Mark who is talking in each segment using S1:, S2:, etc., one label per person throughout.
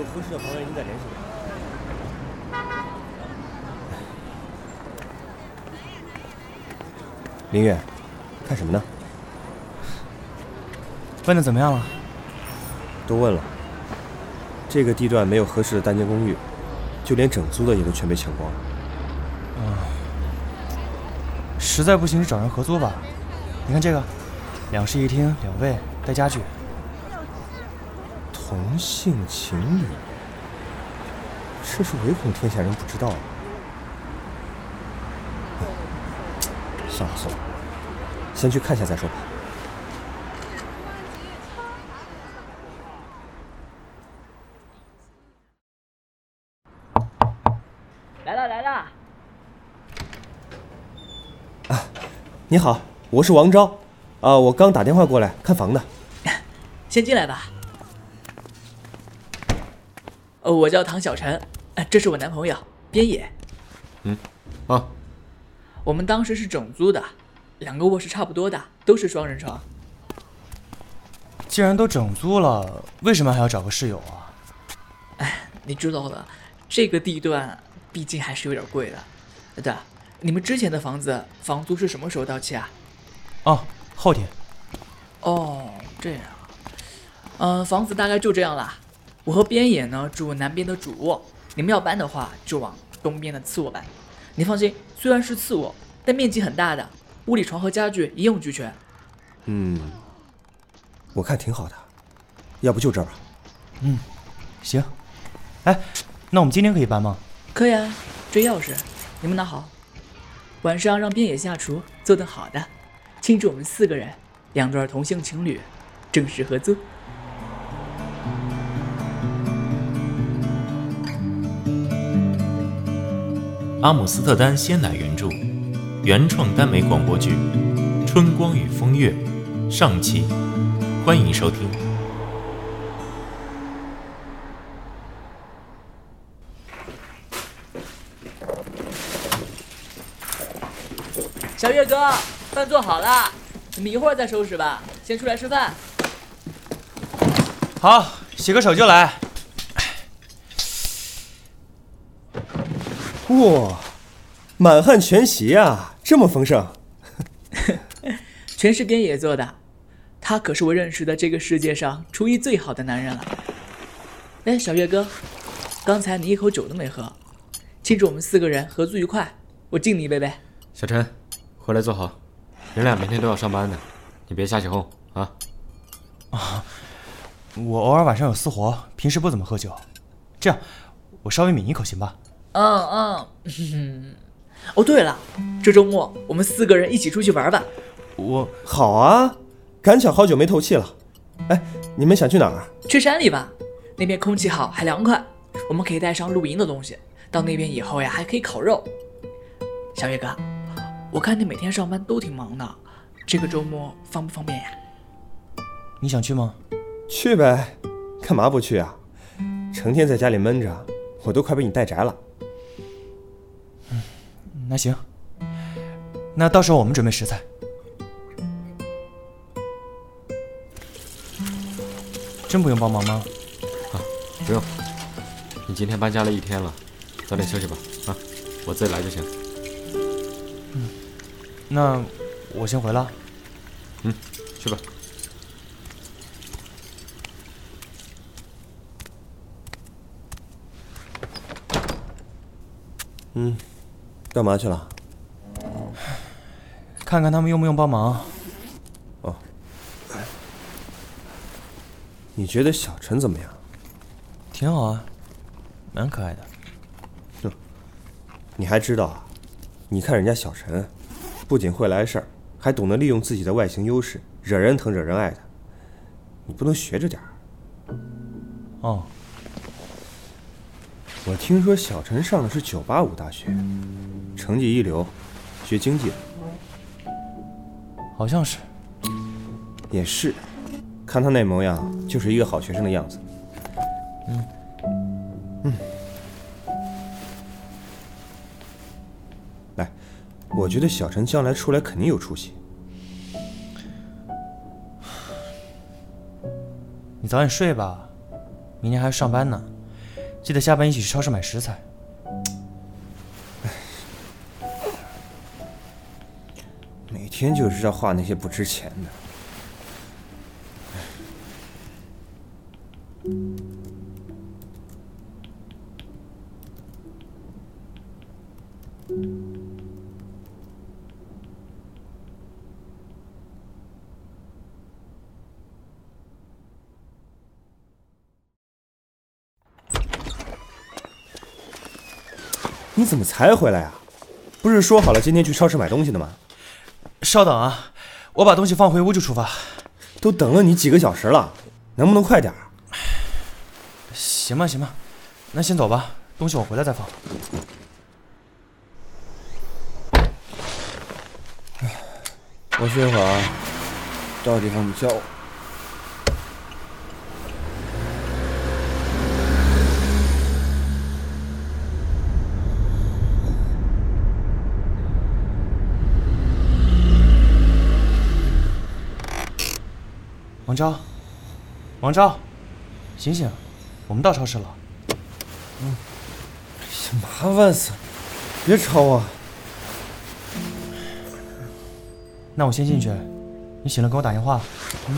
S1: 有合适的房源，您再联系我。林月，看什么呢？
S2: 问的怎么样了？
S1: 都问了。这个地段没有合适的单间公寓，就连整租的也都全被抢光了。
S2: 实在不行就找人合租吧。你看这个，两室一厅，两卫，带家具。
S1: 同性情侣，这是唯恐天下人不知道啊。算了算了，先去看下再说吧。
S3: 来了来了，啊
S1: 你好，我是王昭，啊，我刚打电话过来看房的。
S3: 先进来吧。呃，我叫唐小晨，呃这是我男朋友边野。
S4: 嗯啊，
S3: 我们当时是整租的，两个卧室差不多大，都是双人床。
S2: 既然都整租了，为什么还要找个室友啊？
S3: 哎你知道的，这个地段毕竟还是有点贵的。呃对，你们之前的房子房租是什么时候到期啊？
S2: 哦，后天。
S3: 哦，这样。嗯、房子大概就这样啦。我和边野呢住南边的主卧，你们要搬的话就往东边的次卧搬。你放心，虽然是次卧，但面积很大的，屋里床和家具一应俱全。
S1: 嗯，我看挺好的，要不就这儿吧。
S2: 嗯行。哎，那我们今天可以搬吗？
S3: 可以啊，这钥匙你们拿好，晚上让边野下厨做顿好的，庆祝我们四个人两对同性情侣正式合租。
S5: 阿姆斯特丹鲜奶原著，原创耽美广播剧《春光与风月》上期，欢迎收听。
S3: 小月哥，饭做好了，你们一会儿再收拾吧。先出来吃饭。
S2: 好，洗个手就来。
S1: 哇，满汉全席啊，这么丰盛。
S3: 全是边野做的，他可是我认识的这个世界上厨艺最好的男人了。哎，小月哥，刚才你一口酒都没喝，庆祝我们四个人合作愉快，我敬你一杯呗。
S4: 小陈，回来坐好，人俩明天都要上班的，你别瞎起哄啊啊。
S2: 我偶尔晚上有私活，平时不怎么喝酒。这样，我稍微抿一口行吧？
S3: 嗯嗯嗯。哦，对了，这周末我们四个人一起出去玩吧。
S2: 我
S1: 好啊，赶巧好久没透气了。哎，你们想去哪儿？
S3: 去山里吧，那边空气好还凉快，我们可以带上露营的东西。到那边以后呀，还可以烤肉。小月哥，我看你每天上班都挺忙的，这个周末方不方便呀？
S2: 你想去吗？
S1: 去呗，干嘛不去啊？成天在家里闷着，我都快被你带宅了。
S2: 那行，那到时候我们准备食材。真不用帮忙吗？
S4: 啊不用，你今天搬家了一天了，早点休息吧啊，我自己来就行。
S2: 那我先回了。
S4: 嗯去吧。
S1: 嗯，干嘛去了？
S2: 看看他们用不用帮忙。
S1: 哦你觉得小陈怎么样？
S2: 挺好啊，蛮可爱的。
S1: 哼你还知道啊？你看人家小陈，不仅会来事儿，还懂得利用自己的外形优势，惹人疼惹人爱的。你不能学着点儿。
S2: 哦，
S1: 我听说小陈上的是985大学，成绩一流，学经济的。
S2: 好像是。
S1: 也是，看他那模样，就是一个好学生的样子。嗯，嗯。来，我觉得小陈将来出来肯定有出息。
S2: 你早点睡吧，明天还要上班呢。记得下班一起去超市买食材。
S1: 每天就知道画那些不值钱的。你怎么才回来啊？不是说好了今天去超市买东西的吗？
S2: 稍等啊，我把东西放回屋就出发。
S1: 都等了你几个小时了，能不能快点儿？
S2: 行吧，行吧，那先走吧，东西我回来再放。
S1: 我歇会儿啊，到地方你叫我。
S2: 王昭，王昭，醒醒，我们到超市了。
S1: 嗯麻烦死了，别吵我。
S2: 那我先进去，你醒了给我打电话。还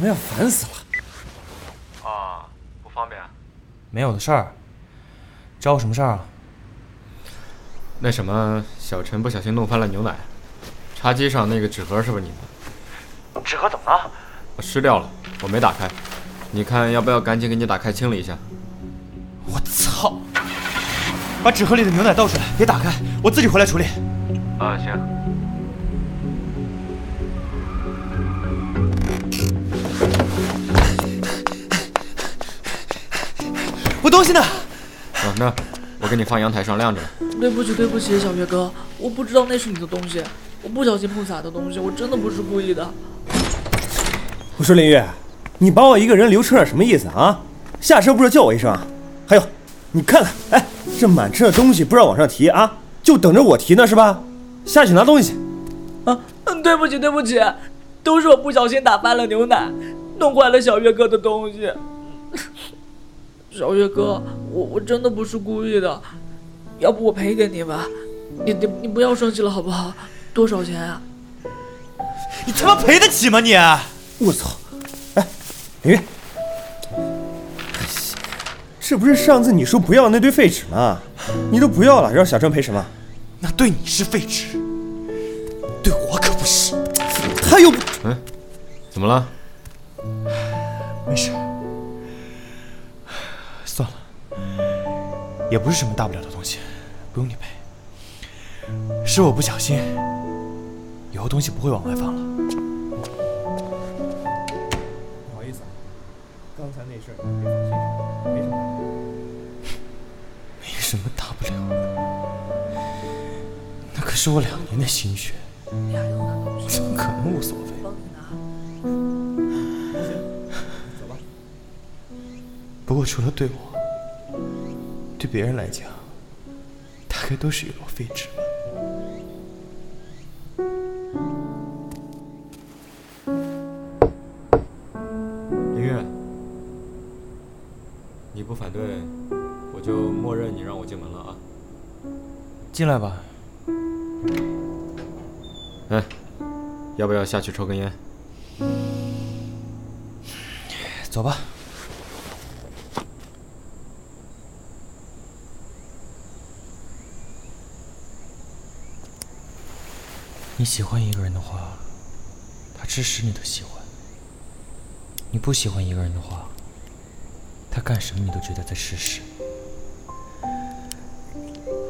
S1: 么呀？烦死了！
S4: 啊，不方便。
S2: 没有的事儿。找我什么事儿啊？
S4: 那什么，小陈不小心弄翻了牛奶，茶几上那个纸盒是不是你的？
S2: 纸盒怎么了？
S4: 我湿掉了，我没打开。你看要不要赶紧给你打开清理一下？
S2: 我操！把纸盒里的牛奶倒出来，别打开，我自己回来处理。
S4: 啊，行。
S2: 东西呢？
S4: 啊，那我给你放阳台上晾着了。
S3: 对不起，对不起，小月哥，我不知道那是你的东西，我不小心碰洒的东西，我真的不是故意的。
S1: 我说林月，你把我一个人留车上什么意思啊？下车不是叫我一声啊？还有，你看看，哎，这满车的东西不让往上提啊，就等着我提呢是吧？下去拿东西。
S3: 啊，嗯，对不起，对不起，都是我不小心打翻了牛奶，弄坏了小月哥的东西。小月哥，我我真的不是故意的，要不我赔给你吧？你你你不要生气了好不好？多少钱啊？
S2: 你他妈赔得起吗你？
S1: 我操！哎，林月，这不是上次你说不要那堆废纸吗？你都不要了，让小郑赔什么？
S2: 那对你是废纸，对我可不是。
S1: 他又不……
S4: 嗯，怎么了？
S2: 没事，也不是什么大不了的东西，不用你赔。是我不小心，以后东西不会往外放了。
S1: 不好意思，刚才那事儿没放心上，没什么。
S2: 没什么大不了的，那可是我两年的心血，怎么可能无所谓？不过除了对我，对别人来讲，大概都是一摞废纸吧。
S4: 林月，你不反对，我就默认你让我进门了啊。
S2: 进来吧，
S4: 哎，要不要下去抽根烟？
S2: 走吧。你喜欢一个人的话，他支持你的喜欢；你不喜欢一个人的话，他干什么你都觉得在试试。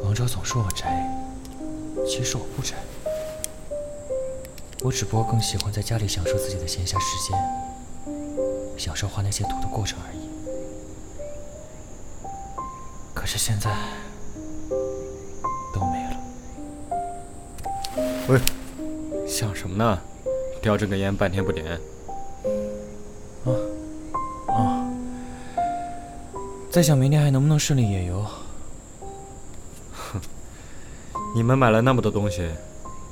S2: 王昭总说我宅，其实我不宅，我只不过更喜欢在家里享受自己的闲暇时间，享受画那些图的过程而已。可是现在都没了。
S4: 喂，想什么呢？叼着根烟半天不点。
S2: 啊啊在想明天还能不能顺利野游。
S4: 哼 你们买了那么多东西，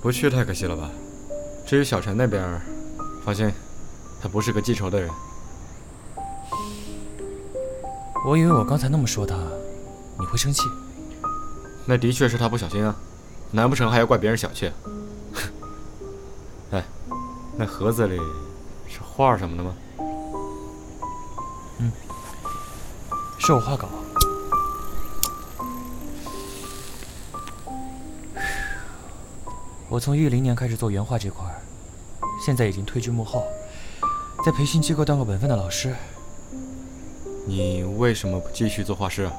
S4: 不去太可惜了吧？至于小陈那边，放心，他不是个记仇的人。
S2: 我以为我刚才那么说他，你会生气。
S4: 那的确是他不小心啊，难不成还要怪别人小气？哎，那盒子里是画什么的吗？
S2: 嗯是我画稿。我从一零年开始做原画这块，现在已经退居幕后，在培训机构当个本分的老师。
S4: 你为什么不继续做画师啊？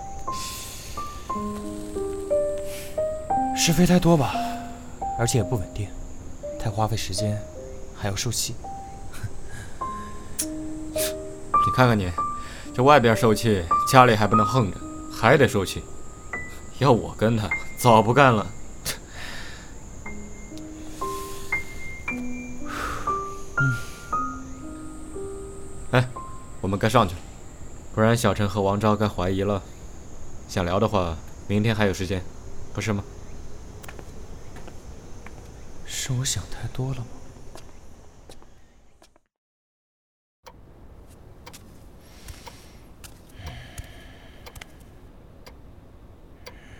S2: 是非太多吧，而且也不稳定，太花费时间，还要受气。
S4: 你看看你，这外边受气，家里还不能横着，还得受气。要我跟他，早不干了。哎，我们该上去了，不然小陈和王昭该怀疑了。想聊的话，明天还有时间，不是吗？
S2: 是我想太多了吗？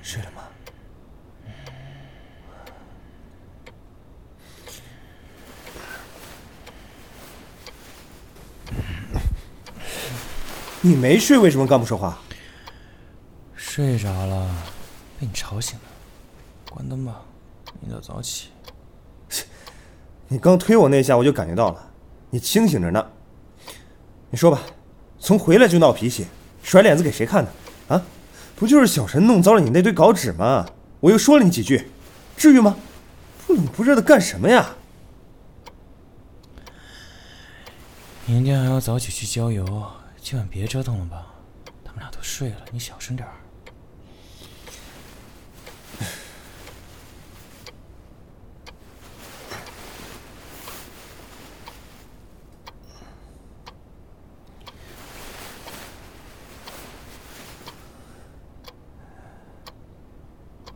S2: 睡了吗？
S1: 你没睡，为什么刚不说话？
S2: 睡着了，被你吵醒了。关灯吧，明早早起。
S1: 你刚推我那下，我就感觉到了，你清醒着呢。你说吧，从回来就闹脾气，甩脸子给谁看呢？啊，不就是小陈弄糟了你那堆稿纸吗？我又说了你几句，至于吗？不冷不热的干什么呀？
S2: 明天还要早起去郊游，今晚别折腾了吧。他们俩都睡了，你小声点儿。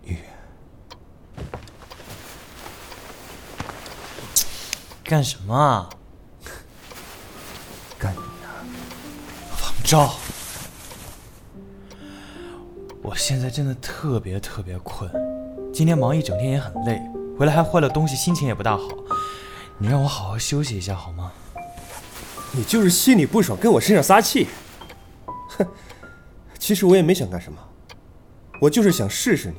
S2: 雨，干什么啊王昭，我现在真的特别特别困，今天忙一整天也很累，回来还坏了东西，心情也不大好。你让我好好休息一下好吗？
S1: 你就是心里不爽，跟我身上撒气。哼，其实我也没想干什么，我就是想试试你。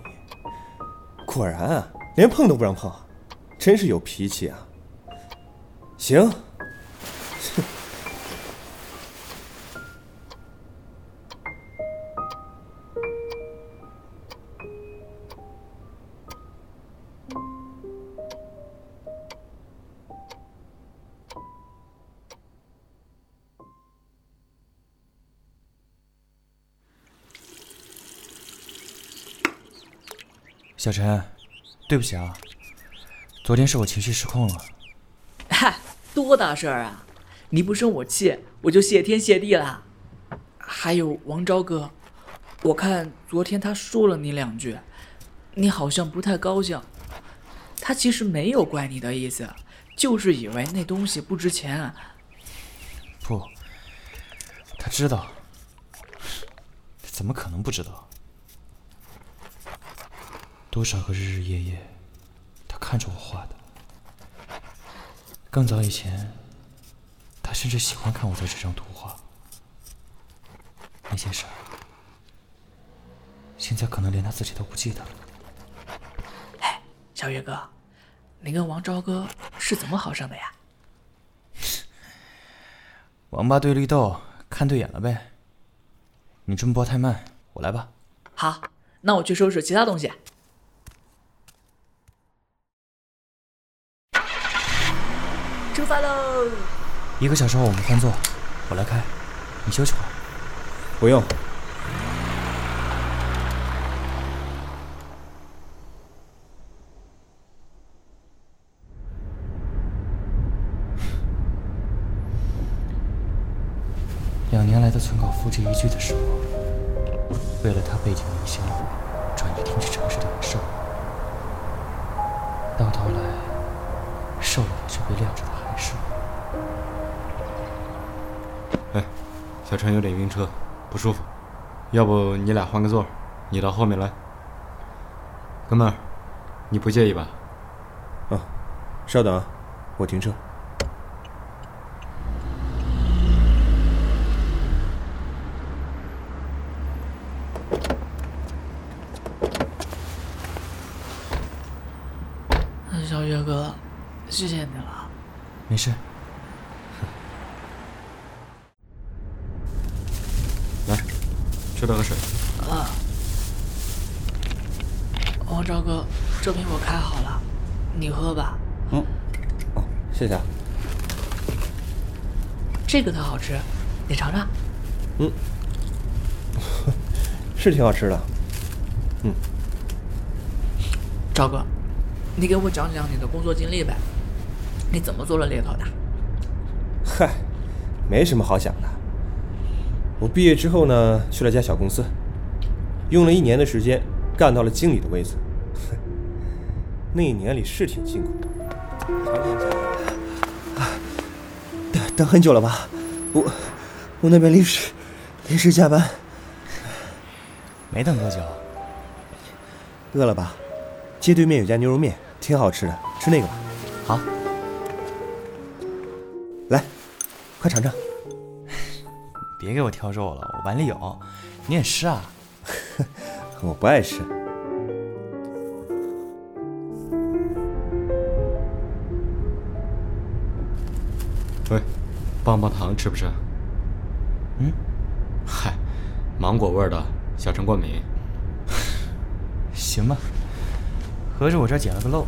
S1: 果然啊，连碰都不让碰，真是有脾气啊。行，
S2: 小陈，对不起啊，昨天是我情绪失控了。
S3: 嗨，多大事儿啊！你不生我气，我就谢天谢地了。还有王昭哥，我看昨天他说了你两句，你好像不太高兴。他其实没有怪你的意思，就是以为那东西不值钱。
S2: 不，他知道，怎么可能不知道？多少个日日夜夜，他看着我画的。更早以前，他甚至喜欢看我在这张图画。那些事儿，现在可能连他自己都不记得了。
S3: 哎，小月哥，你跟王昭哥是怎么好上的呀？
S2: 王八对绿豆，看对眼了呗。你这么播太慢，我来吧。
S3: 好，那我去收拾其他东西。出发喽！
S2: 一个小时后我们换座，我来开，你休息会儿。
S1: 不用。
S2: 两年来的存稿付之一炬的时活，为了他背井离乡，转移停止城市的感受，到头来，受了却被晾着的。
S4: 哎，小陈有点晕车，不舒服，要不你俩换个座，你到后面来。哥们儿，你不介意吧？
S1: 啊，稍等啊，我停车。
S3: 小月哥，谢谢你了。
S2: 没事，
S4: 来，吃了个水。
S3: 啊，王昭哥，这瓶我开好了，你喝吧。
S1: 嗯，哦，谢谢啊。
S3: 这个特好吃，你尝尝。
S1: 嗯，是挺好吃的。嗯，
S3: 昭哥，你给我讲讲你的工作经历呗？你怎么做了猎头的？
S1: 嗨，没什么好讲毕业之后呢，去了家小公司，用了一年的时间，干到了经理的位子。那一年里是挺辛苦的，常常加班。等等很久了吧？我我那边临时临时加班，
S2: 没等多久。
S1: 饿了吧？街对面有家牛肉面，挺好吃的，吃那个吧。
S2: 好，
S1: 来，快尝尝。
S2: 别给我挑肉了，我碗里有。你也吃啊？
S1: 我不爱吃。
S4: 喂，棒棒糖吃不吃？
S2: 嗯，
S4: 嗨，芒果味儿的，小陈过敏。
S2: 行吧，合着我这捡了个漏。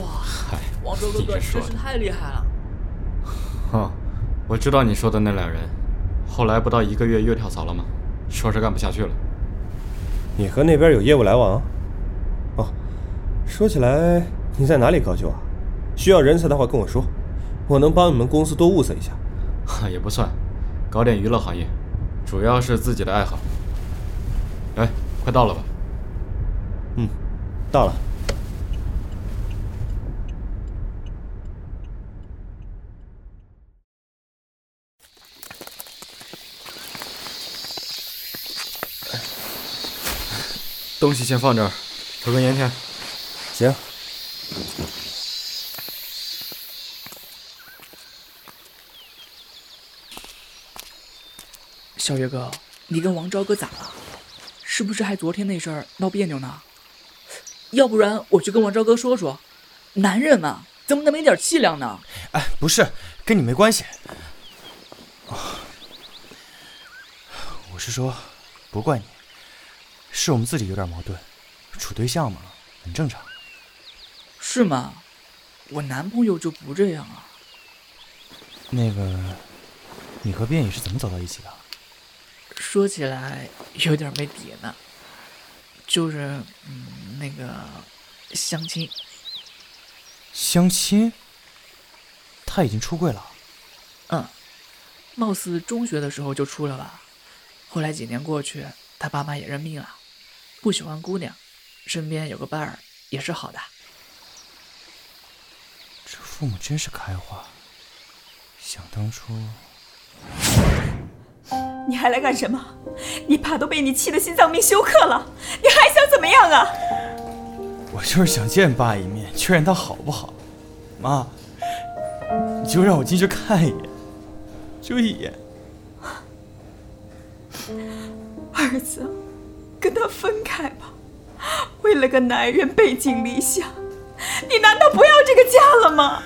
S3: 哇，
S4: 嗨，
S3: 王周哥哥
S4: 你这说的。
S3: 真是太厉害了。
S4: 哼，我知道你说的那俩人，后来不到一个月又跳槽了吗？说是干不下去了。
S1: 你和那边有业务来往？哦，说起来，你在哪里高就啊？需要人才的话跟我说，我能帮你们公司多物色一下。
S4: 哈，也不算，搞点娱乐行业，主要是自己的爱好。哎，快到了吧？
S1: 嗯，到了。
S4: 东西先放这儿，抽根烟去。
S1: 行，
S3: 小月哥，你跟王昭哥咋了？是不是还昨天那事儿闹别扭呢？要不然我去跟王昭哥说说，男人嘛，怎么能没点气量呢？
S2: 哎，不是，跟你没关系。哦我是说，不怪你，是我们自己有点矛盾，处对象嘛，很正常。
S3: 是吗？我男朋友就不这样啊。
S2: 那个，你和边野是怎么走到一起的？
S3: 说起来有点没底呢，就是嗯，那个相亲。
S2: 相亲？他已经出柜了？
S3: 嗯，貌似中学的时候就出了吧。后来几年过去，他爸妈也认命了，不喜欢姑娘，身边有个伴儿也是好的。
S2: 这父母真是开化。想当初，
S6: 你还来干什么？你爸都被你气得心脏病休克了，你还想怎么样啊？
S2: 我就是想见爸一面，确认他好不好。妈，你就让我进去看一眼，就一眼。
S6: 儿子，跟他分开吧。为了个男人背井离乡，你难道不要这个家了吗？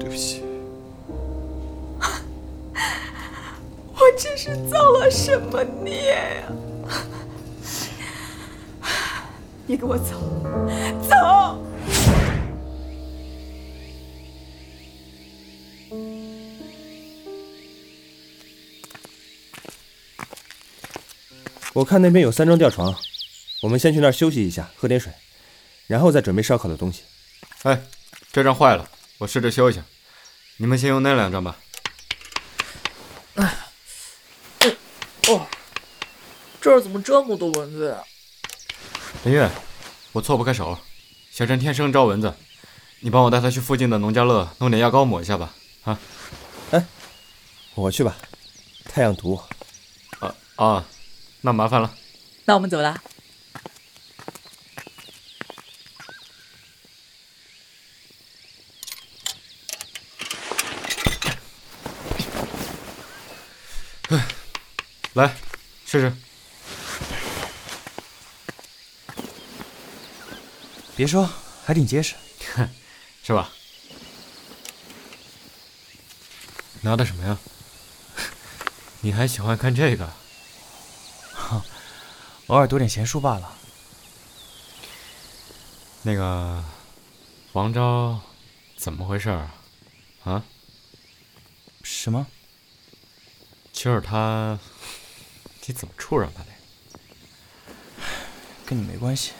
S2: 对不起，
S6: 我这是造了什么孽呀、你给我走，走！
S1: 我看那边有三张吊床，我们先去那儿休息一下，喝点水，然后再准备烧烤的东西。
S4: 哎，这张坏了，我试着修一下。你们先用那两张吧。
S3: 哦，这儿怎么这么多蚊子呀？
S4: 林月，我错不开手，小陈天生招蚊子，你帮我带他去附近的农家乐弄点药膏抹一下吧。啊哎
S1: 我去吧，太阳毒。
S4: 啊啊，那麻烦了。
S3: 那我们走了。
S4: 来，试试。
S2: 别说，还挺结实。
S4: 是吧？拿的什么呀？你还喜欢看这个？
S2: 偶尔读点闲书罢了。
S4: 那个王昭怎么回事儿啊？啊？
S2: 什么？
S4: 就是他，你怎么处上他的？
S2: 跟你没关系。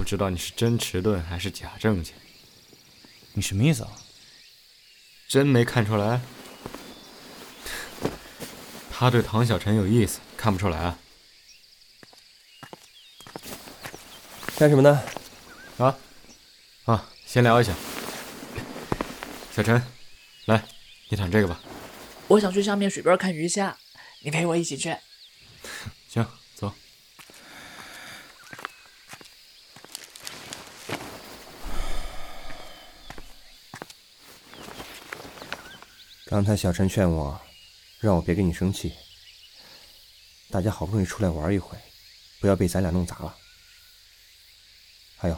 S4: 不知道你是真迟钝还是假正经，
S2: 你什么意思啊？
S4: 真没看出来？他对唐小晨有意思，看不出来啊？
S1: 干什么呢？
S4: 啊啊，先聊一下。小陈，来，你躺这个吧。
S3: 我想去下面水边看鱼虾，你陪我一起去。
S4: 行，走。
S1: 刚才小陈劝我，让我别跟你生气。大家好不容易出来玩一回，不要被咱俩弄砸了。还有，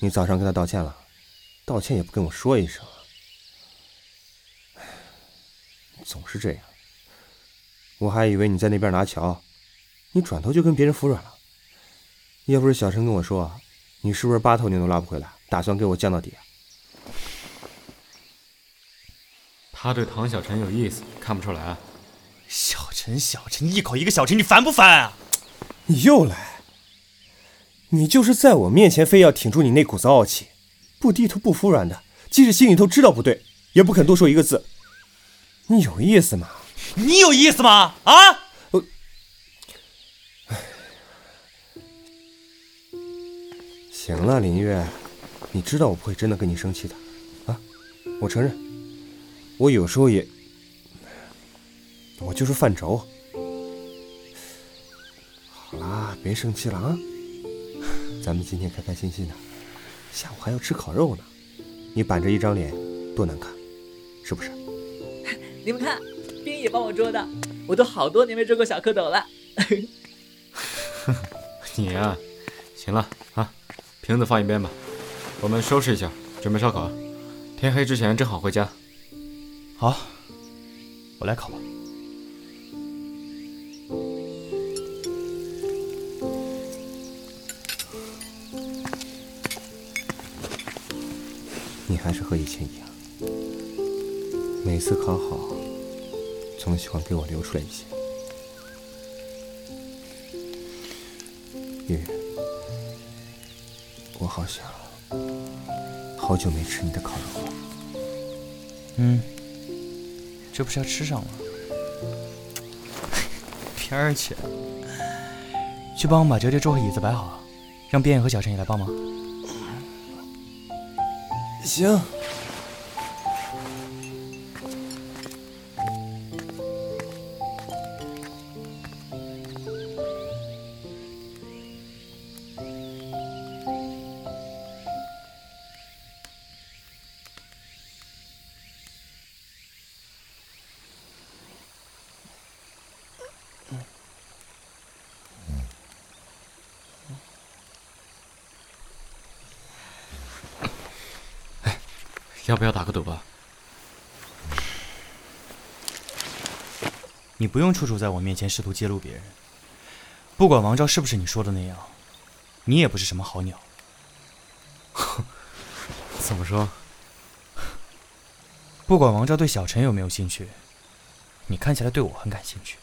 S1: 你早上跟他道歉了，道歉也不跟我说一声。总是这样。我还以为你在那边拿桥，你转头就跟别人服软了。要不是小陈跟我说，你是不是八头牛都拉不回来，打算给我降到底？
S4: 他对唐小晨有意思，看不出来啊？
S2: 小陈，小陈，一口一个小陈，你烦不烦啊？
S1: 你又来！你就是在我面前非要挺住你那股子傲气，不低头不服软的，即使心里头知道不对，也不肯多说一个字。你有意思吗？
S2: 你有意思吗？啊？
S1: 行了，林月，你知道我不会真的跟你生气的，啊，我承认，我有时候也，我就是犯愁。好啦，别生气了啊，咱们今天开开心心的，下午还要吃烤肉呢。你板着一张脸，多难看，是不是？
S3: 你们看，冰也帮我捉的，我都好多年没捉过小蝌蚪了。
S4: 你呀、行了啊，瓶子放一边吧，我们收拾一下，准备烧烤。天黑之前正好回家。
S2: 好，我来烤吧。
S1: 你还是和以前一样，每次烤好，总喜欢给我留出来一些。月月，我好想，好久没吃你的烤肉了。
S2: 嗯，这不是要吃上了，平儿去！去帮我把折叠桌和椅子摆好，让边野和小陈也来帮忙。
S1: 行。
S2: 不用处处在我面前试图揭露别人。不管王昭是不是你说的那样，你也不是什么好鸟。
S4: 怎么说？
S2: 不管王昭对小陈有没有兴趣，你看起来对我很感兴趣。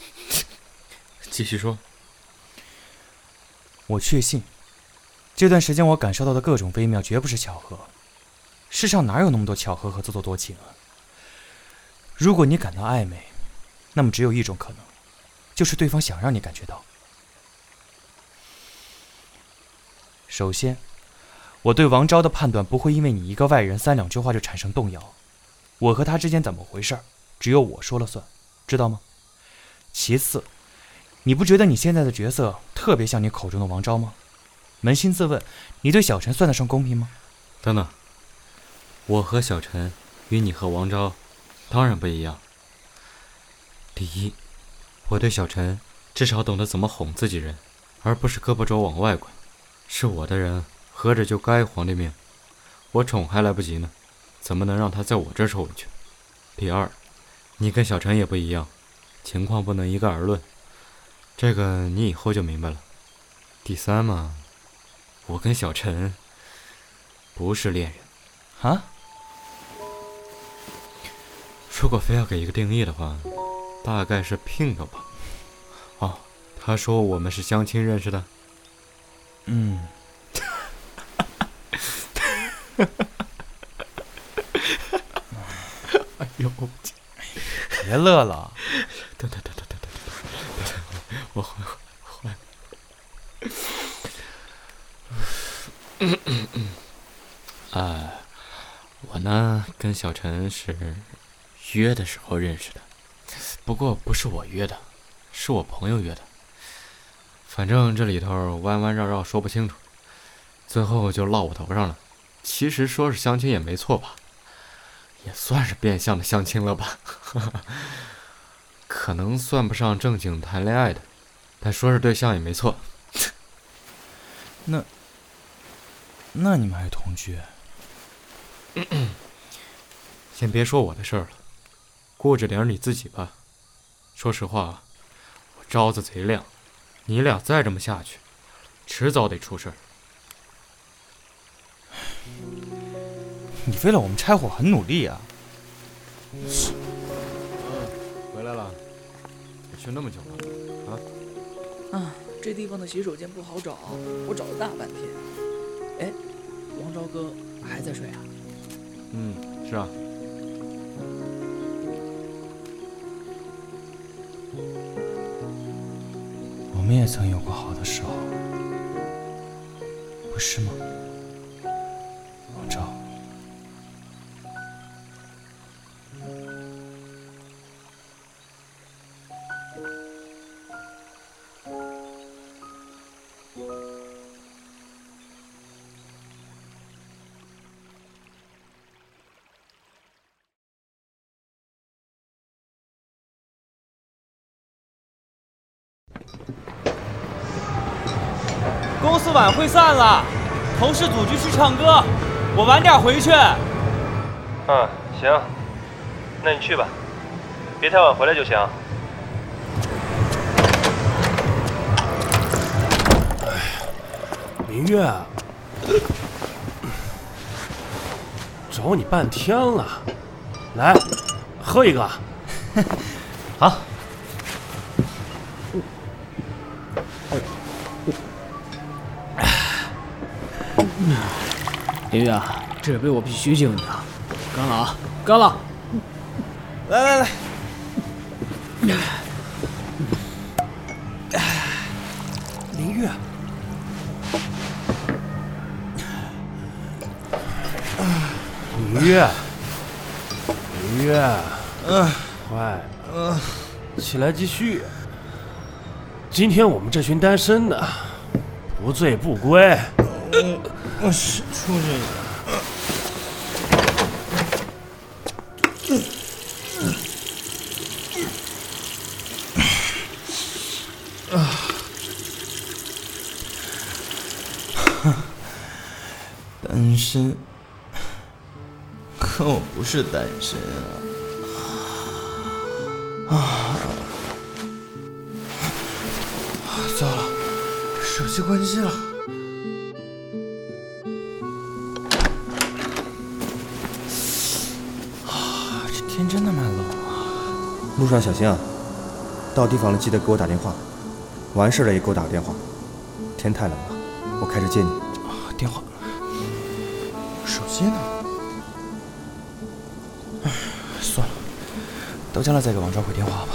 S4: 继续说。
S2: 我确信，这段时间我感受到的各种微妙绝不是巧合。世上哪有那么多巧合和自作多情啊？如果你感到暧昧，那么只有一种可能，就是对方想让你感觉到。首先，我对王昭的判断不会因为你一个外人三两句话就产生动摇。我和他之间怎么回事，只有我说了算，知道吗？其次，你不觉得你现在的角色特别像你口中的王昭吗？扪心自问，你对小陈算得上公平吗？
S4: 等等，我和小陈与你和王昭当然不一样。第一，我对小陈至少懂得怎么哄自己人，而不是胳膊肘往外拐。是我的人，合着就该皇帝命。我宠还来不及呢，怎么能让他在我这儿受委屈？第二，你跟小陈也不一样，情况不能一概而论。这个你以后就明白了。第三嘛，我跟小陈不是恋人
S2: 啊？
S4: 如果非要给一个定义的话，大概是姘的吧。哦，他说我们是相亲认识的。
S2: 嗯，
S4: 哎呦，
S2: 别乐了。
S4: 等等等等等等等，我换换。嗯嗯嗯。啊，我呢跟小陈是约的时候认识的，不过不是我约的，是我朋友约的。反正这里头弯弯绕绕说不清楚，最后就落我头上了。其实说是相亲也没错吧，也算是变相的相亲了吧。可能算不上正经谈恋爱的，但说是对象也没错。
S2: 那那你们还同居？
S4: 先别说我的事儿了，顾着点你自己吧。说实话，我招子贼亮。你俩再这么下去，迟早得出事儿。
S2: 你为了我们拆伙很努力啊！
S4: 回来了，你去那么久了啊？
S3: 啊，这地方的洗手间不好找，我找了大半天。哎，王昭哥还在睡啊？
S4: 嗯，是啊。
S2: 我们也曾有过好的时候，不是吗，
S7: 晚会散了，同事组织去唱歌，我晚点回去。
S1: 嗯，行，那你去吧，别太晚回来就行。
S8: 明月，找你半天了，来，喝一个。
S7: 林月，这杯我必须敬你啊！干了啊，干了！
S2: 来来来，
S8: 林月，林月，林月，嗯，快，嗯，起来继续。今天我们这群单身的，不醉不归。
S2: 我是出去。啊！单身，可我不是单身啊！啊！糟了，手机关机了。
S1: 路上小心啊！到地方了记得给我打电话。完事了也给我打个电话。天太冷了，我开车接你。
S2: 电话，手机呢？唉，算了，到家了再给王昭回电话吧。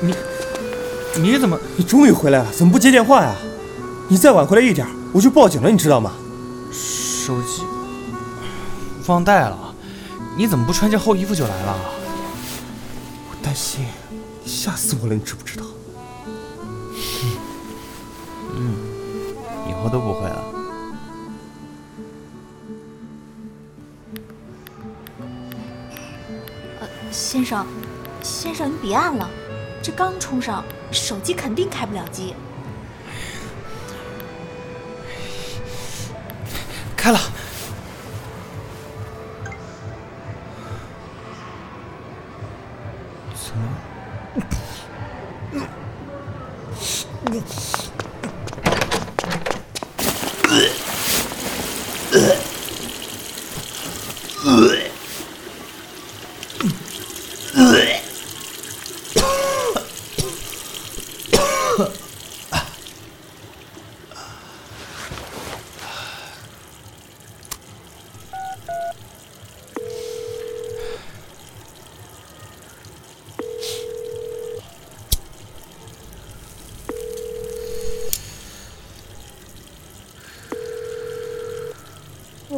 S3: 你你怎么？
S1: 你终于回来了，怎么不接电话呀？你再晚回来一点，我就报警了，你知道吗？
S2: 手机忘带了，你怎么不穿件厚衣服就来了？
S1: 我担心，吓死我了，你知不知道？
S2: 嗯，以后都不会了。
S9: 呃，先生，先生，你别按了，这刚充上，手机肯定开不了机。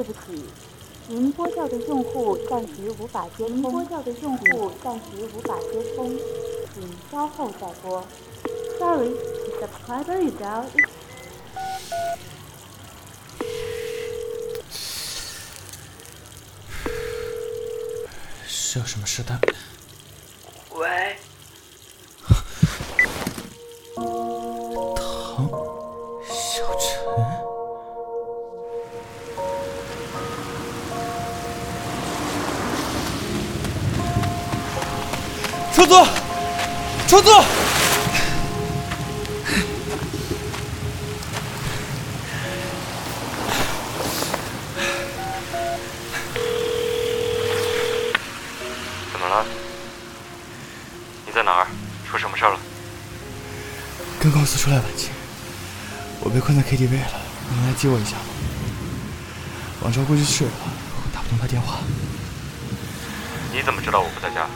S10: 不起，您拨叫的用户暂时无法接通。您拨叫的用户暂时无法接通，请稍后再拨。Sorry, the subscriber you dialed is
S2: 是有什么事的？出租！
S4: 怎么了？你在哪儿？出什么事了？
S2: 跟公司出来晚进，我被困在 KTV 了，你能来接我一下吗？王超估计睡了，我打不通他电话。
S4: 你怎么知道我不在家？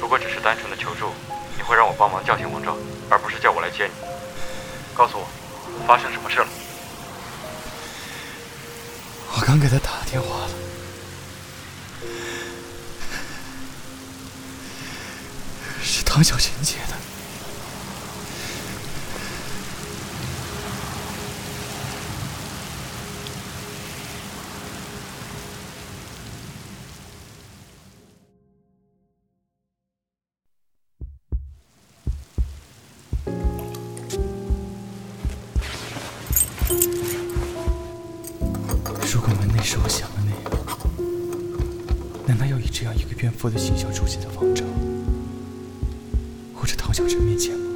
S4: 如果只是单纯的求助，你会让我帮忙叫醒王昭，而不是叫我来接你。告诉我，发生什么事了？
S2: 我刚给他打电话了，是唐小姐你是我想的那样，难道要以这样一个怨妇的形象出现在王昭或者唐小晨面前吗？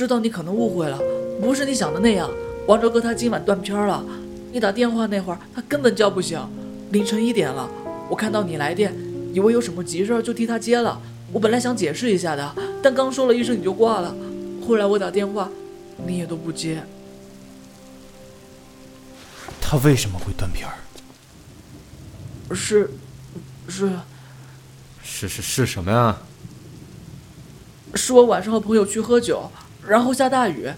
S3: 知道你可能误会了，不是你想的那样。王哲哥他今晚断片了，你打电话那会儿他根本叫不醒，凌晨一点了。我看到你来电，以为有什么急事儿就替他接了。我本来想解释一下的，但刚说了一声你就挂了。后来我打电话，你也都不接。
S2: 他为什么会断片儿？
S3: 是，是，
S4: 是是是什么呀？
S3: 是我晚上和朋友去喝酒，然后下大雨，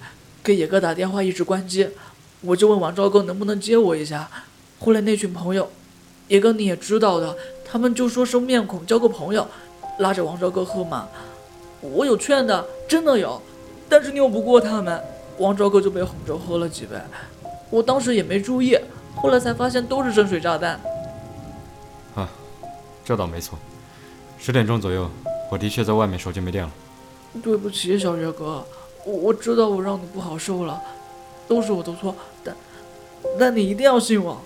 S3: 给野哥打电话一直关机，我就问王昭哥能不能接我一下。后来那群朋友，野哥你也知道的，他们就说生面孔交个朋友，拉着王昭哥喝嘛。我有劝的，真的有，但是拗不过他们，王昭哥就被哄着喝了几杯。我当时也没注意，后来才发现都是深水炸弹。
S4: 啊，这倒没错。十点钟左右，我的确在外面手机没电了。
S3: 对不起，小月哥，我我知道我让你不好受了，都是我的错，但但你一定要信我。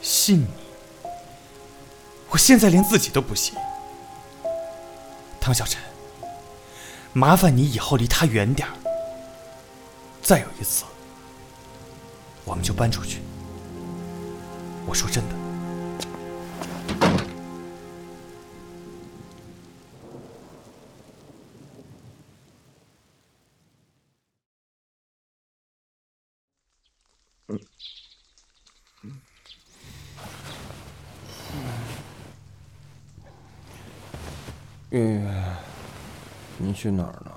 S2: 信你？我现在连自己都不信。唐小晨，麻烦你以后离他远点儿。再有一次，我们就搬出去。我说真的。
S1: 月月，你去哪儿呢？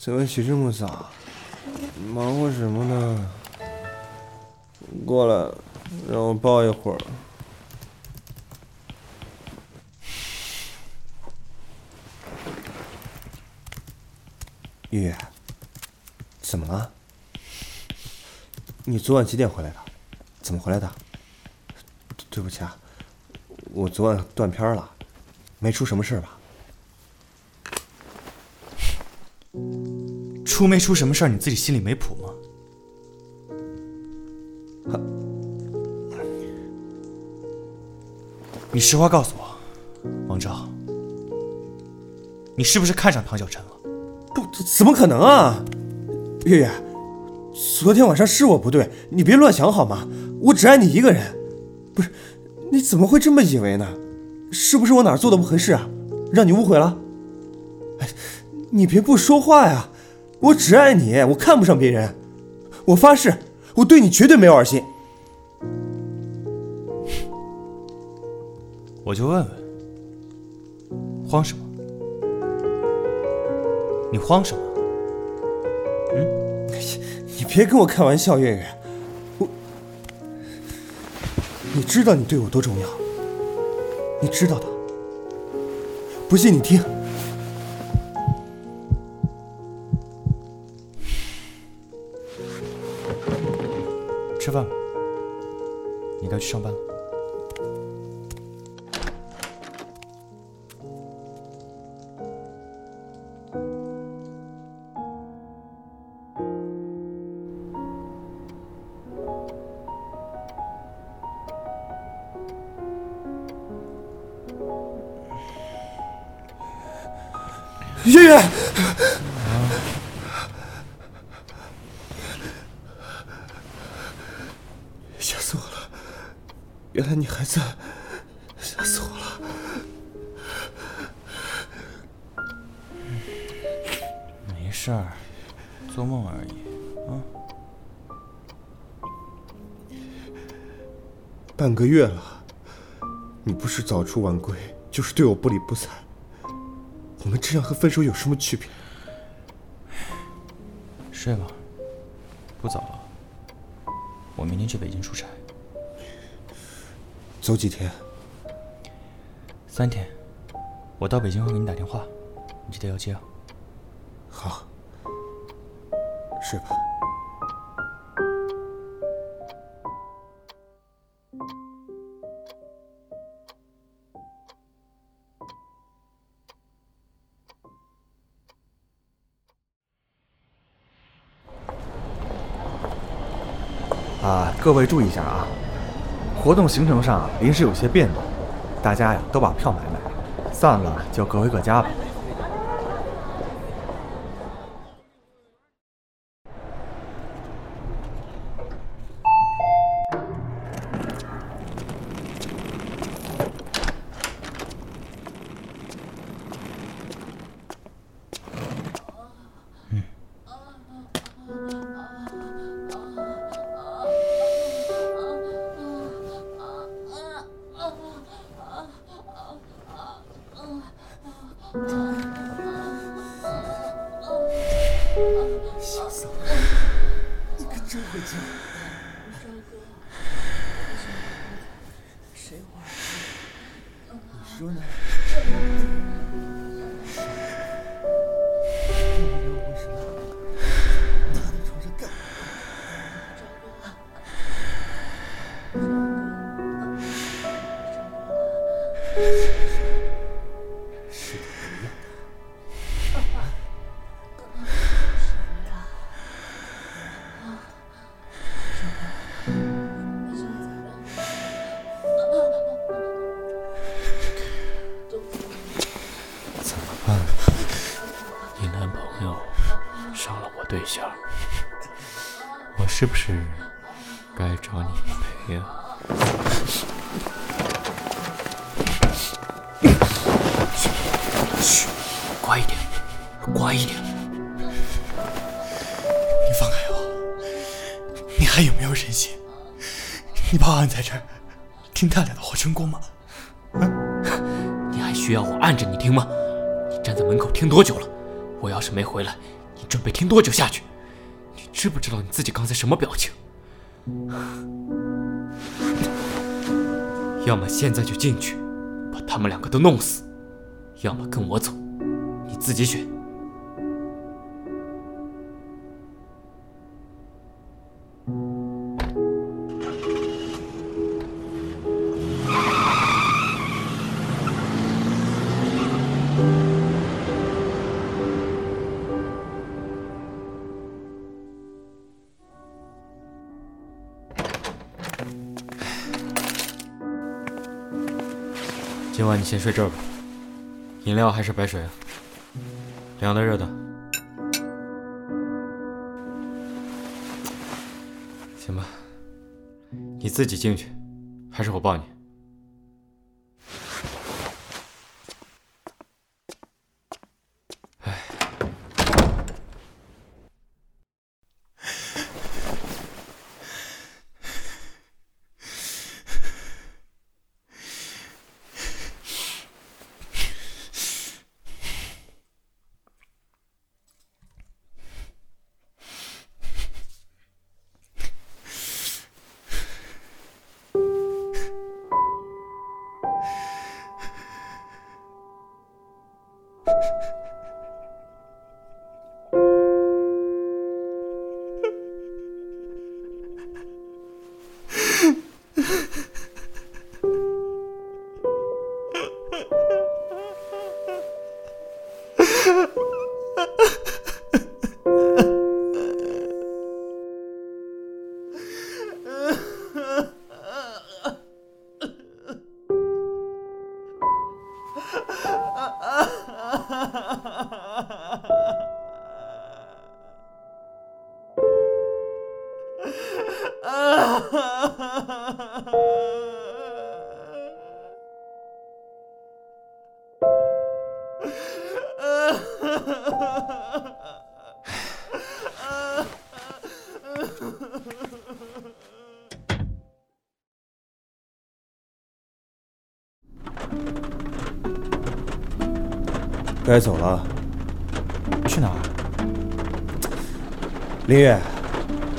S1: 怎么起这么早？忙活什么呢？过来，让我抱一会儿。月月，怎么了？你昨晚几点回来的？怎么回来的？对不起啊，我昨晚断片了，没出什么事吧？
S2: 出没出什么事儿，你自己心里没谱吗？你实话告诉我，王昭，你是不是看上唐小晨了？
S1: 不，怎么可能啊！月月，昨天晚上是我不对，你别乱想好吗？我只爱你一个人。不是，你怎么会这么以为呢？是不是我哪做的不合适啊？让你误会了？哎，你别不说话呀！我只爱你，我看不上别人。我发誓，我对你绝对没有二心。
S2: 我就问问，慌什么？你慌什么？
S1: 嗯，你别跟我开玩笑，月月，我，你知道你对我多重要，你知道的。不信你听。
S2: 上班了。
S1: 个月了，你不是早出晚归，就是对我不理不睬。我们这样和分手有什么区别？
S2: 睡吧，不早了。我明天去北京出差，
S1: 走几天？
S2: 三天。我到北京后给你打电话，你记得要接啊。
S1: 好，睡吧。
S11: 各位注意一下啊！活动行程上临时有些变动，大家呀都把票买买，散了就各回各家吧。
S8: 是不是该找你赔啊？
S2: 嘘，乖一点，乖一点。你放开我！你还有没有人性？你把我按在这儿，听他俩的活春宫吗？
S5: 你还需要我按着你听吗？你站在门口听多久了？我要是没回来，你准备听多久下去？知不知道你自己刚才什么表情？要么现在就进去，把他们两个都弄死；要么跟我走，你自己选。
S4: 先睡这儿吧。饮料还是白水啊？凉的热的？行吧，你自己进去，还是我抱你？
S1: 该走了。
S2: 去哪儿？
S1: 林月，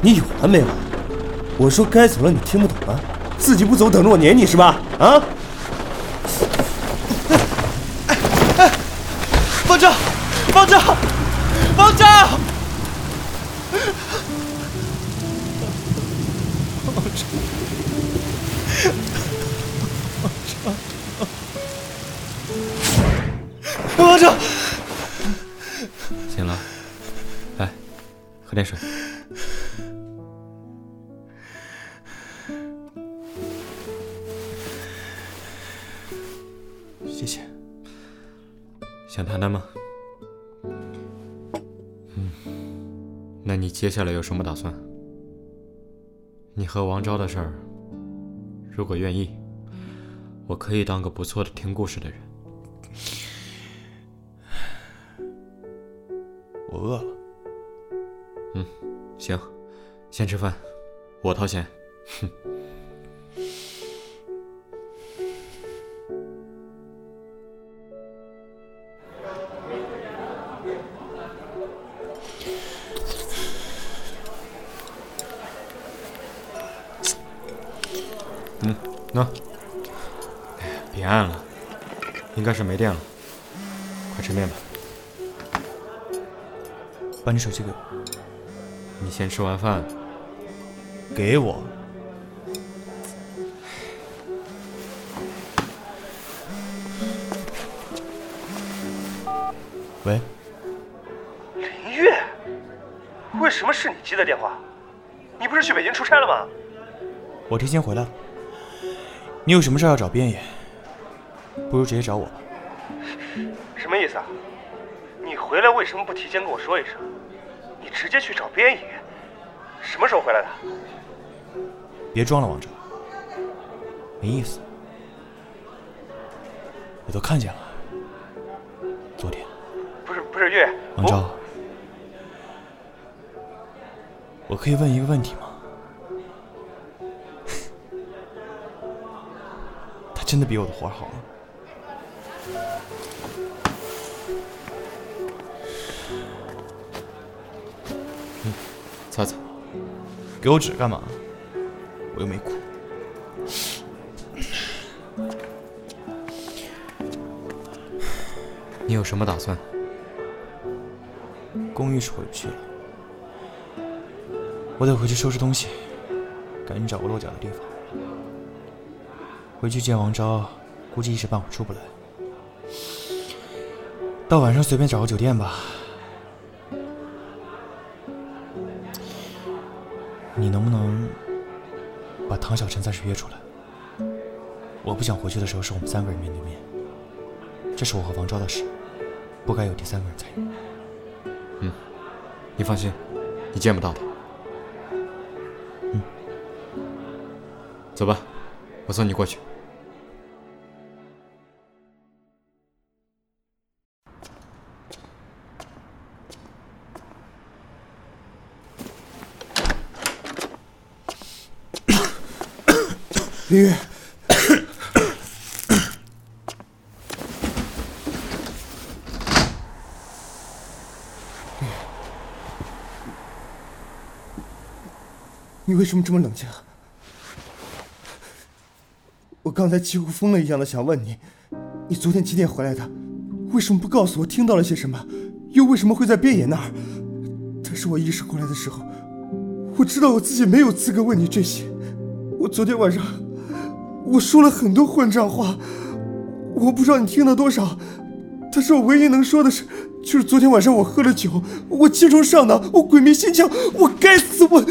S1: 你有完没完？我说该走了，你听不懂吗？自己不走，等着我撵你是吧？啊！
S4: 喝点水。
S2: 谢谢。
S4: 想谈谈吗？嗯，那你接下来有什么打算？你和王昭的事儿，如果愿意，我可以当个不错的听故事的人。先吃饭，我掏钱。哼。嗯，喏。哎，别按了，应该是没电了。快吃面吧。
S2: 把你手机给。
S4: 你先吃完饭。
S1: 给我。
S2: 喂。
S1: 林月，为什么是你接的电话？你不是去北京出差了吗？
S2: 我提前回来了。你有什么事要找边野？不如直接找我吧。
S1: 什么意思啊？你回来为什么不提前跟我说一声？你直接去找边野？什么时候回来的？
S2: 别装了，王哲，没意思。我都看见了，昨天。
S1: 不是不是月，
S2: 王昭，我可以问一个问题吗？他真的比我的活好吗？
S4: 嗯，擦擦。
S2: 给我纸干嘛？我又没哭。
S4: 你有什么打算？
S2: 公寓是回不去了，我得回去收拾东西，赶紧找个落脚的地方。回去见王昭，估计一时半会儿出不来。到晚上随便找个酒店吧。唐小晨暂时约出来？我不想回去的时候是我们三个人面对面，这是我和王昭的事，不该有第三个人参与。
S4: 嗯，你放心，你见不到他。
S2: 嗯，
S4: 走吧，我送你过去。
S1: 林月，你为什么这么冷静？我刚才几乎疯了一样的想问你，你昨天几点回来的？为什么不告诉我听到了些什么？又为什么会在边野那儿？但是我意识过来的时候，我知道我自己没有资格问你这些。我昨天晚上，我说了很多混账话，我不知道你听了多少。但是我唯一能说的是，就是昨天晚上我喝了酒，我精虫上脑，我鬼迷心窍，我该死，我。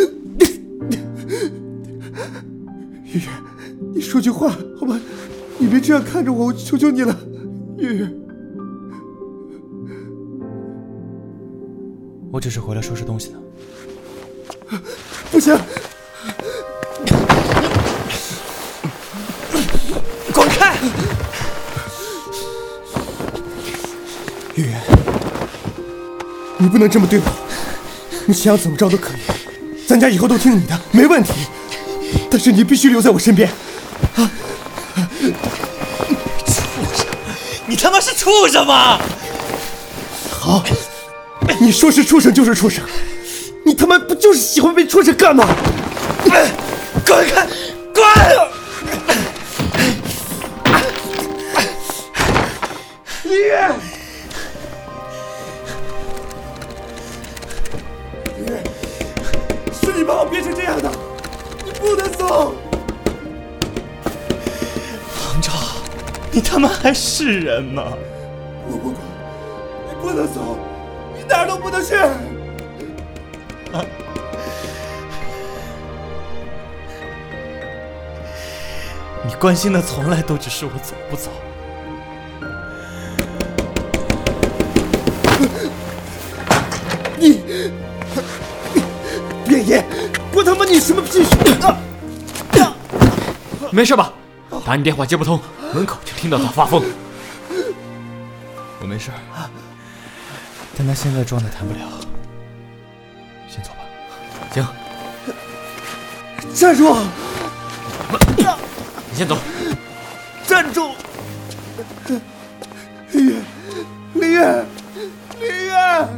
S1: 月月，你说句话好吧？你别这样看着我，我求求你了，月月。
S2: 我只是回来收拾东西的。
S1: 不行！月月，你不能这么对我。你想怎么着都可以，咱家以后都听你的，没问题。但是你必须留在我身边。啊！
S5: 畜生！你他妈是畜生吗？
S1: 好，你说是畜生就是畜生。你他妈不就是喜欢被畜生干吗？滚开！滚！李你
S2: 他妈还是人吗？
S1: 我不管，你不能走，你哪儿都不能去！
S2: 啊！你关心的从来都只是我走不走。
S1: 你，边野，我他妈你什么屁事？
S5: 没事吧？打你电话接不通，门口就听到他发疯。
S2: 我没事，但他现在状态谈不了。先走吧。
S5: 行。
S1: 站住！
S5: 你先走。
S1: 站住！林月，李月，李月！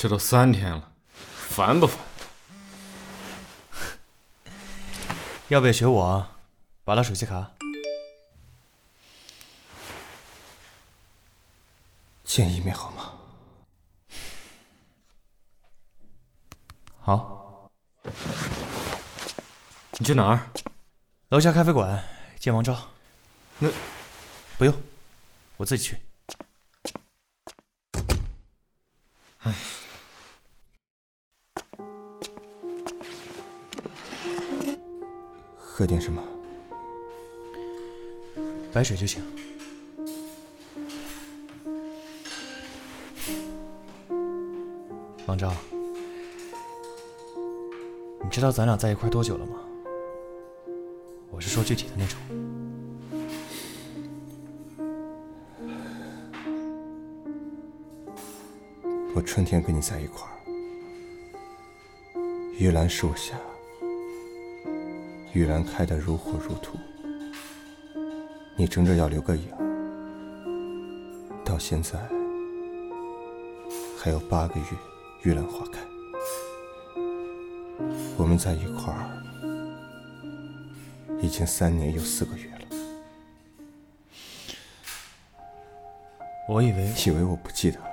S4: 这都三天了，烦不烦？
S2: 要不要学我拔了手机卡？
S1: 见一面好吗？
S2: 好。
S4: 你去哪儿？
S2: 楼下咖啡馆见王昭。
S4: 那
S2: 不用，我自己去。
S4: 唉，
S1: 喝点什么？
S2: 白水就行。王昭，你知道咱俩在一块多久了吗？我是说具体的那种。
S1: 我春天跟你在一块儿，玉兰树下，玉兰开得如火如荼。你争着要留个影，到现在还有八个月，玉兰花开。我们在一块儿已经三年又四个月了。
S2: 我以为
S1: 以为我不记得了。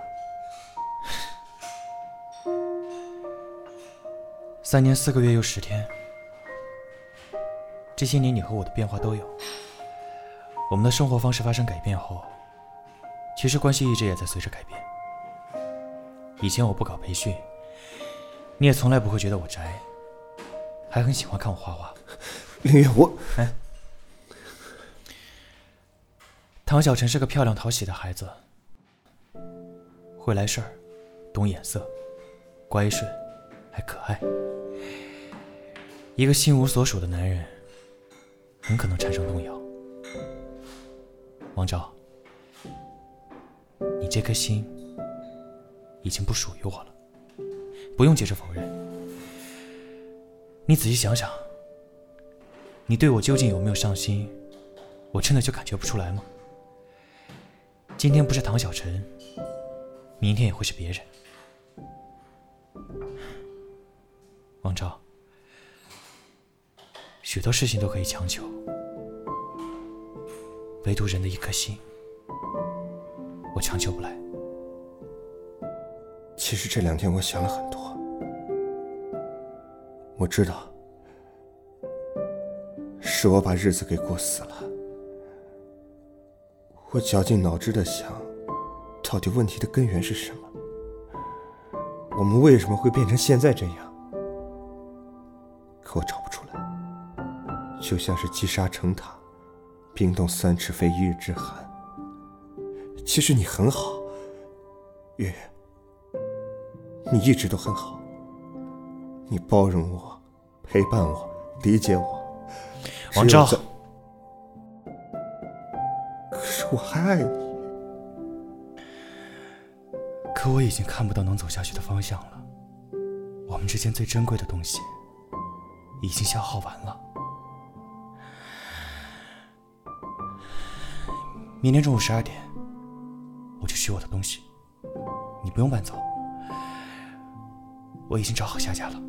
S2: 三年四个月又十天，这些年你和我的变化都有。我们的生活方式发生改变后，其实关系一直也在随着改变。以前我不搞培训，你也从来不会觉得我宅，还很喜欢看我画画。
S1: 林月，我
S2: 哎，唐小晨是个漂亮讨喜的孩子，会来事儿，懂眼色，乖顺，还可爱。一个心无所属的男人，很可能产生动摇。王昭，你这颗心已经不属于我了，不用急着否认。你仔细想想，你对我究竟有没有上心，我真的就感觉不出来吗？今天不是唐小晨，明天也会是别人。王昭，许多事情都可以强求。唯独人的一颗心，我强求不来。
S1: 其实这两天我想了很多，我知道是我把日子给过死了。我绞尽脑汁的想，到底问题的根源是什么？我们为什么会变成现在这样？可我找不，就像是积沙成塔。冰冻三尺非一日之寒。其实你很好，月月，你一直都很好。你包容我，陪伴我，理解我。
S2: 王昭，
S1: 可是我还爱你。
S2: 可我已经看不到能走下去的方向了。我们之间最珍贵的东西，已经消耗完了。明天中午十二点，我去取我的东西，你不用搬走，我已经找好下家了。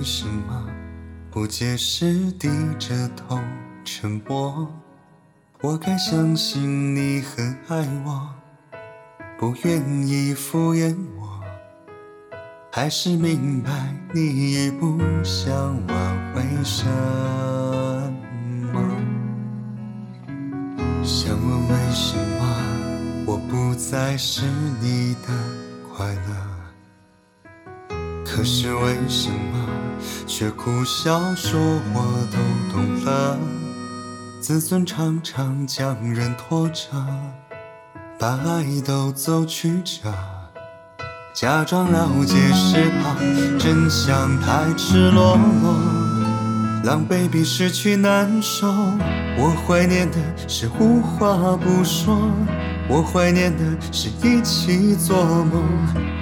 S12: 为什么不解释，低着头沉默？我该相信你很爱我，不愿意敷衍我。还是明白你已不想挽回什么，想问为什么我不再是你的快乐？可是为什么却苦笑说我都懂了。自尊常常将人拖着，把爱都走曲折。假装了解是怕真相太赤裸裸，狼狈比失去难受。我怀念的是无话不说，我怀念的是一起做梦，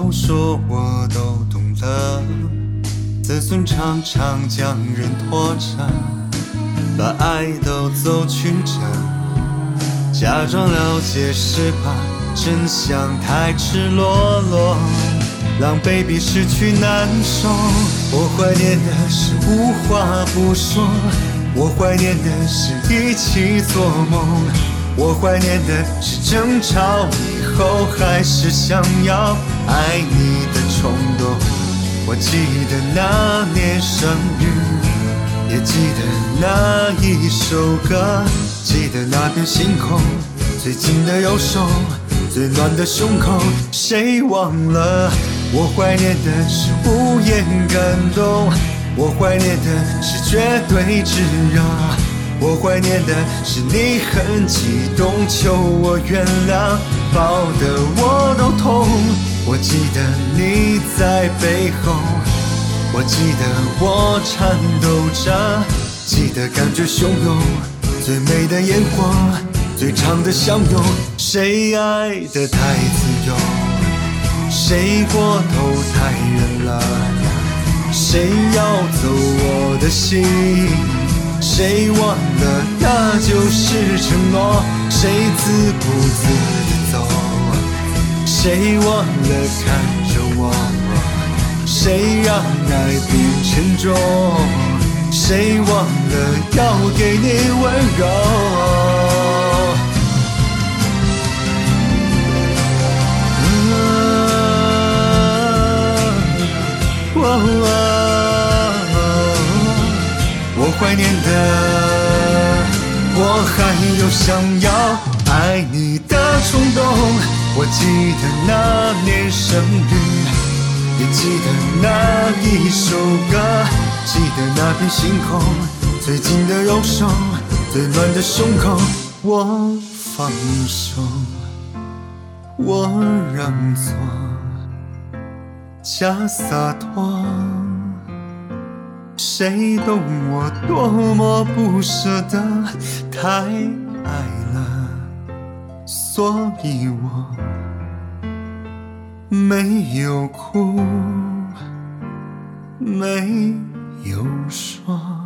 S12: 苦笑说我都懂了，自尊常常将人拖着，把爱都走曲折，假装了解是怕真相太赤裸裸，狼狈比失去难受。我怀念的是无话不说，我怀念的是一起做梦，我怀念的是争吵。后还是想要爱你的冲动。我记得那年生日，也记得那一首歌，记得那片星空，最紧的右手，最暖的胸口。谁忘了？我怀念的是无言感动，我怀念的是绝对炙热。我怀念的是你很激动，求我原谅，抱得我都痛。我记得你在背后，我记得我颤抖着，记得感觉汹涌，最美的烟火，最长的相拥。谁爱的太自由，谁过头太远了，谁要走我的心？谁忘了那就是承诺？谁自顾自的走？谁忘了看着我？谁让爱变沉重？谁忘了要给你温柔？怀念的，我还有想要爱你的冲动。我记得那年生日，也记得那一首歌，记得那片星空，最紧的右手，最暖的胸口。我放手，我让座，假洒脱。谁懂我多么不舍得？太爱了，所以我没有哭，没有说。